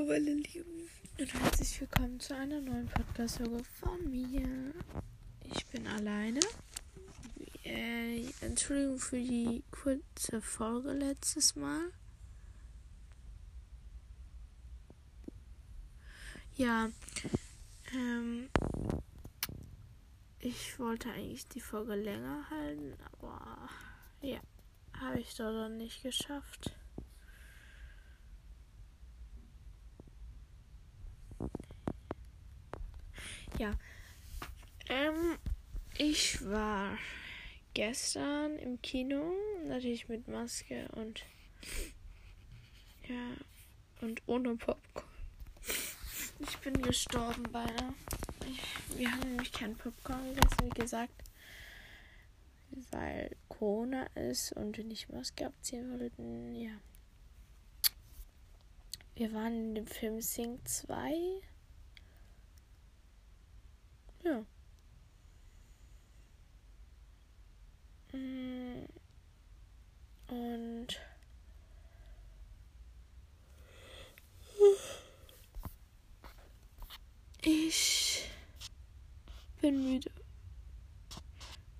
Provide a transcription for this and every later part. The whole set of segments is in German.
Hallo meine Lieben und herzlich willkommen zu einer neuen Podcast-Folge von mir. Ich bin alleine. Äh, Entschuldigung für die kurze Folge letztes Mal. Ja, ähm, ich wollte eigentlich die Folge länger halten, aber ja, habe ich doch dann nicht geschafft. Ja. Ähm, ich war gestern im Kino, natürlich mit Maske und ja, und ohne Popcorn. Ich bin gestorben beinahe. Ich, wir haben nämlich kein Popcorn gegessen, wie gesagt, weil Corona ist und wir nicht Maske abziehen wollten. Ja. Wir waren in dem Film Sing 2 ja. Mm. Und ich bin müde.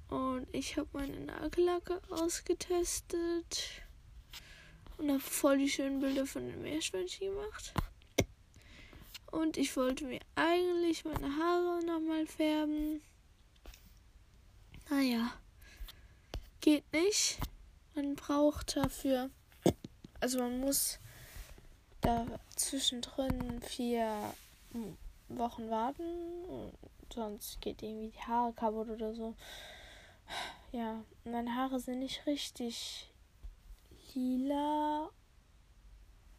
Und ich habe meine Nagellacke ausgetestet und habe voll die schönen Bilder von den Meerschweinchen gemacht. Und ich wollte mir eigentlich meine Haare nochmal färben. Naja, geht nicht. Man braucht dafür, also man muss da zwischendrin vier Wochen warten. Sonst geht irgendwie die Haare kaputt oder so. Ja, meine Haare sind nicht richtig lila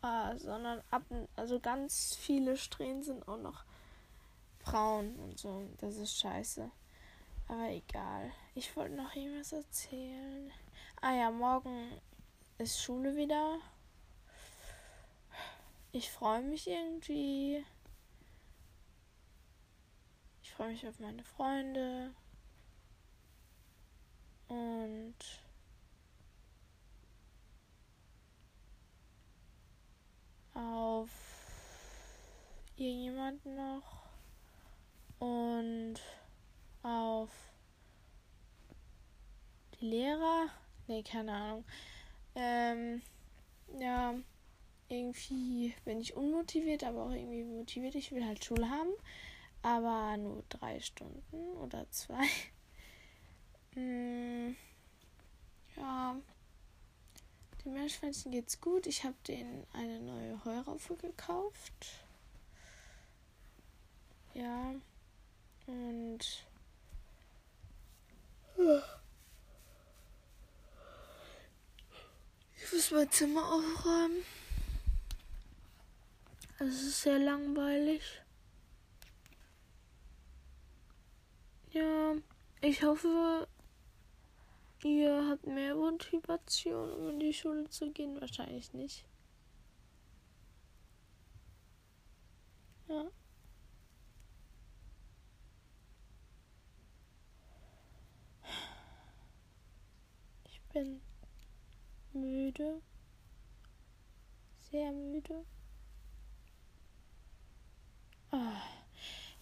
ah, sondern ab, also ganz viele Strähnen sind auch noch braun und so. Das ist scheiße. Aber egal. Ich wollte noch irgendwas erzählen. Ah ja, morgen ist Schule wieder. Ich freue mich irgendwie. Ich freue mich auf meine Freunde. Und auf irgendjemanden noch und auf die Lehrer. Nee, keine Ahnung. Ähm, ja, irgendwie bin ich unmotiviert, aber auch irgendwie motiviert. Ich will halt Schule haben, aber nur drei Stunden oder zwei. hm, ja, dem Meerschweinchen geht's gut. Ich habe denen eine neue Heuraufe gekauft. Ja. Und. Ich muss mein Zimmer aufräumen. Es ist sehr langweilig. Ja, ich hoffe, Ihr habt mehr Motivation, um in die Schule zu gehen? Wahrscheinlich nicht. Ja. Ich bin müde. Sehr müde. Oh,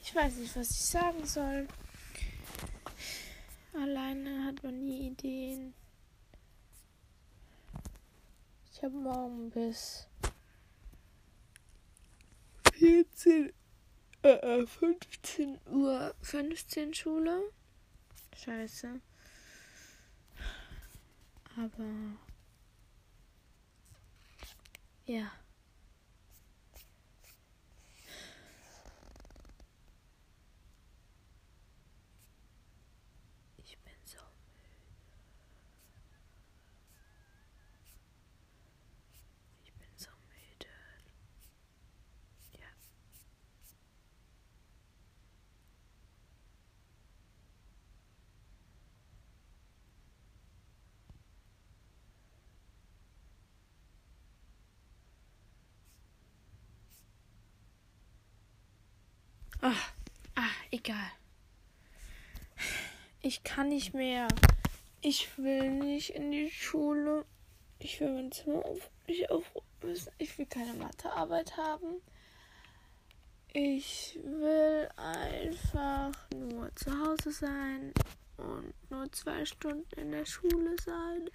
ich weiß nicht, was ich sagen soll. Alleine hat man nie Ideen. Ich habe morgen bis 14, äh, 15 Uhr 15 Schule. Scheiße. Aber ja. Egal. Ich kann nicht mehr. Ich will nicht in die Schule. Ich will mein Zimmer auf, nicht aufräumen müssen. Ich will keine Mathearbeit haben. Ich will einfach nur zu Hause sein und nur zwei Stunden in der Schule sein.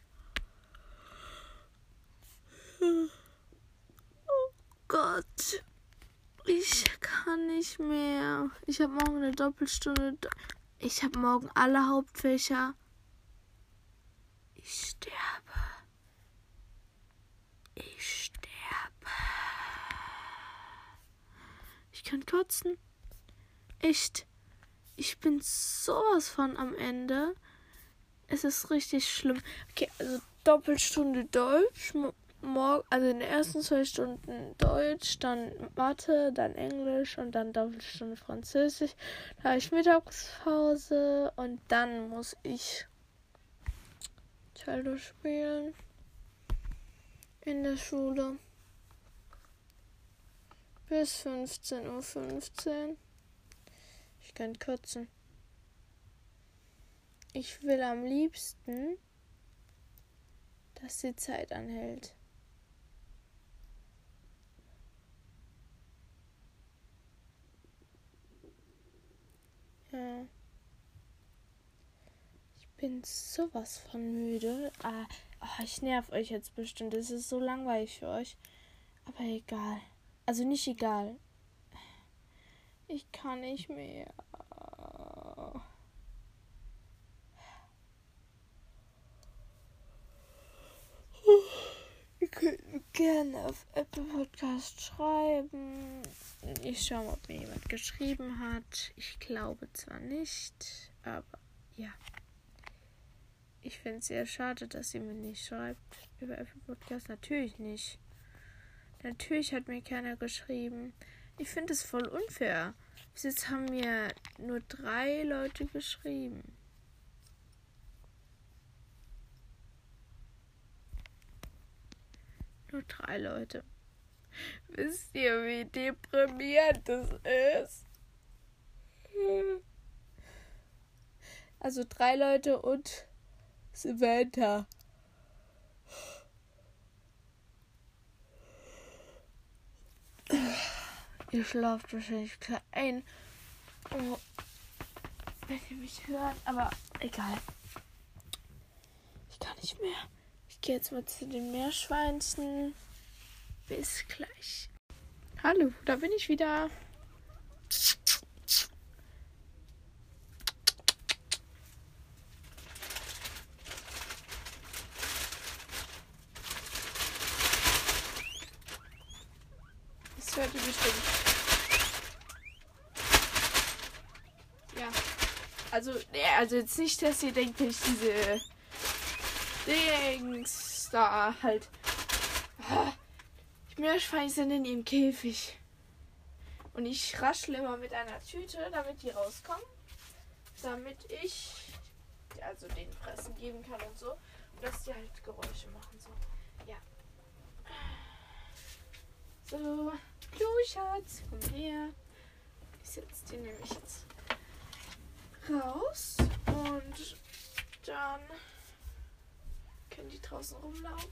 Oh Gott. Ich kann nicht mehr. Ich habe morgen eine Doppelstunde. Ich habe morgen alle Hauptfächer. Ich sterbe. Ich sterbe. Ich kann kotzen. Echt. Ich bin sowas von am Ende. Es ist richtig schlimm. Okay, also Doppelstunde Deutsch, also in den ersten zwei Stunden Deutsch, dann Mathe, dann Englisch und dann Doppelstunde Französisch. Da habe ich Mittagspause und dann muss ich Cello spielen in der Schule bis 15.15 Uhr. 15. Ich kann kürzen. Ich will am liebsten, dass die Zeit anhält. Ja. Ich bin sowas von müde. Ah, oh, ich nerv euch jetzt bestimmt. Es ist so langweilig für euch. Aber egal. Also nicht egal. Ich kann nicht mehr. Ihr könnt mir gerne auf Apple Podcast schreiben. Ich schaue mal, ob mir jemand geschrieben hat. Ich glaube zwar nicht, aber ja. Ich finde es sehr schade, dass sie mir nicht schreibt über Apple Podcast. Natürlich nicht. Natürlich hat mir keiner geschrieben. Ich finde es voll unfair. Bis jetzt haben mir nur drei Leute geschrieben. Nur drei Leute. Wisst ihr, wie deprimierend das ist? Also drei Leute und Samantha. Ihr schlaft wahrscheinlich ein. Oh, wenn ihr mich hört, aber egal. Ich kann nicht mehr. Gehe jetzt mal zu den Meerschweinchen. Bis gleich. Hallo, da bin ich wieder. Das hört ihr bestimmt. Ja. Also, also jetzt nicht, dass ihr denkt, dass ich diese Dings da halt. Die Meerschweine sind in ihrem Käfig. Und ich raschle immer mit einer Tüte, damit die rauskommen. Damit ich also den Fressen geben kann und so. Und dass die halt Geräusche machen. So. Ja. So. Du Schatz, komm her. Ich setze die nämlich jetzt raus. Und dann können die draußen rumlaufen.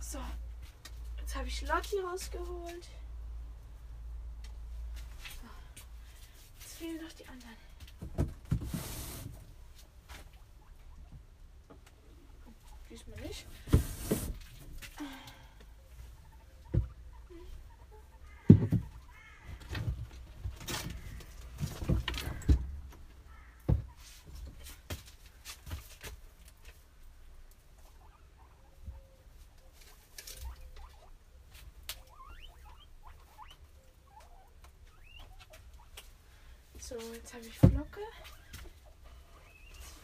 So, jetzt habe ich Lotti rausgeholt. So. Jetzt fehlen noch die anderen. Diesmal nicht. So, jetzt habe ich Flocke.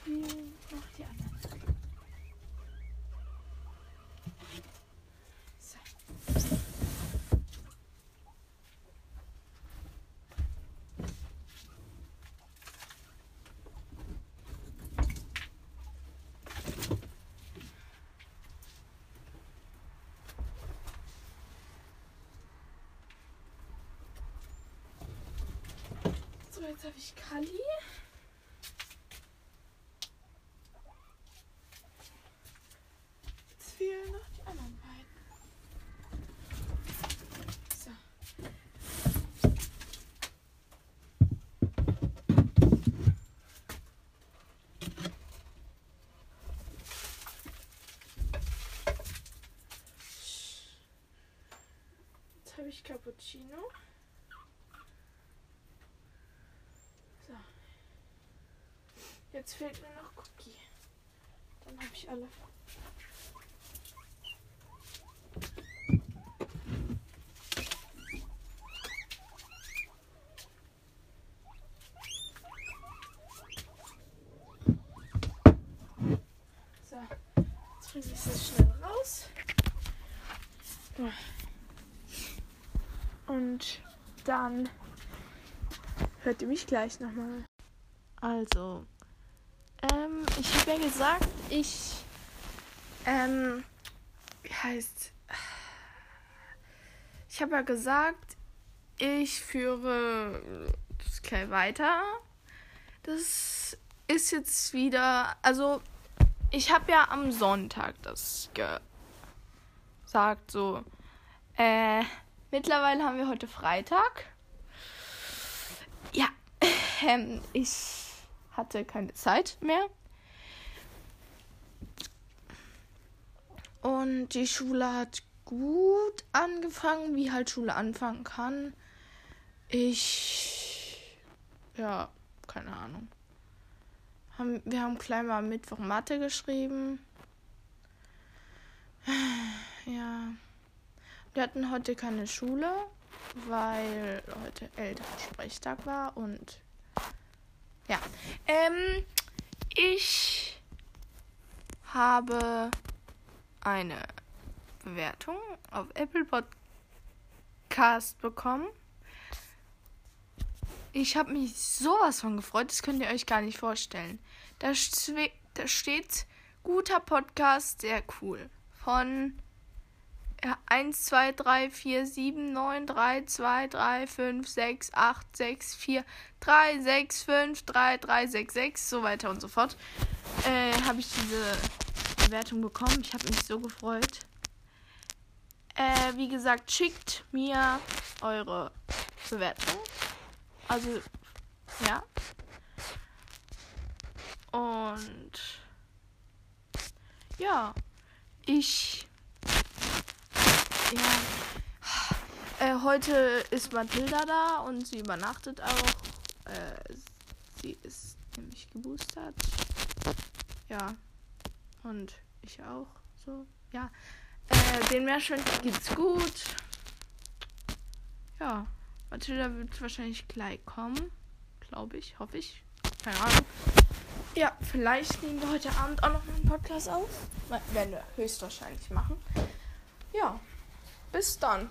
Jetzt noch die anderen. So, jetzt habe ich Kali. Jetzt fehlen noch die anderen beiden. So. Jetzt habe ich Cappuccino. Jetzt fehlt mir noch Cookie. Dann habe ich alle. So, jetzt bringe ich das schnell raus. Und dann hört ihr mich gleich nochmal. Also, ähm, ich habe ja gesagt, ich, ähm, wie heißt, ich habe ja gesagt, ich führe das gleich weiter. Das ist jetzt wieder, also ich habe ja am Sonntag das gesagt, so, äh, mittlerweile haben wir heute Freitag. Ja, ähm, ich hatte keine Zeit mehr. Und die Schule hat gut angefangen, wie halt Schule anfangen kann. Ich, ja, keine Ahnung. Wir haben klein mal Mittwoch Mathe geschrieben. Ja. Wir hatten heute keine Schule, weil heute Elternsprechtag war und ja. Ähm, ich habe eine Bewertung auf Apple Podcast bekommen. Ich habe mich sowas von gefreut, das könnt ihr euch gar nicht vorstellen. Da, da steht guter Podcast, sehr cool. Von 1, 2, 3, 4, 7, 9, 3, 2, 3, 5, 6, 8, 6, 4, 3, 6, 5, 3, 3, 6, 6, so weiter und so fort. Äh, habe ich diese Bewertung bekommen. Ich habe mich so gefreut. Äh, wie gesagt, schickt mir eure Bewertung. Also, ja. Und ja, ich ja. Äh, heute ist Mathilda da und sie übernachtet auch. Äh, sie ist nämlich geboostert. Ja. Und ich auch. So, ja. Äh, den Meerschweinchen geht's gut. Ja. Mathilda wird wahrscheinlich gleich kommen. Glaube ich, hoffe ich. Keine Ahnung. Ja, vielleicht nehmen wir heute Abend auch noch einen Podcast auf. Werden wir höchstwahrscheinlich machen. Ja. Bis dann.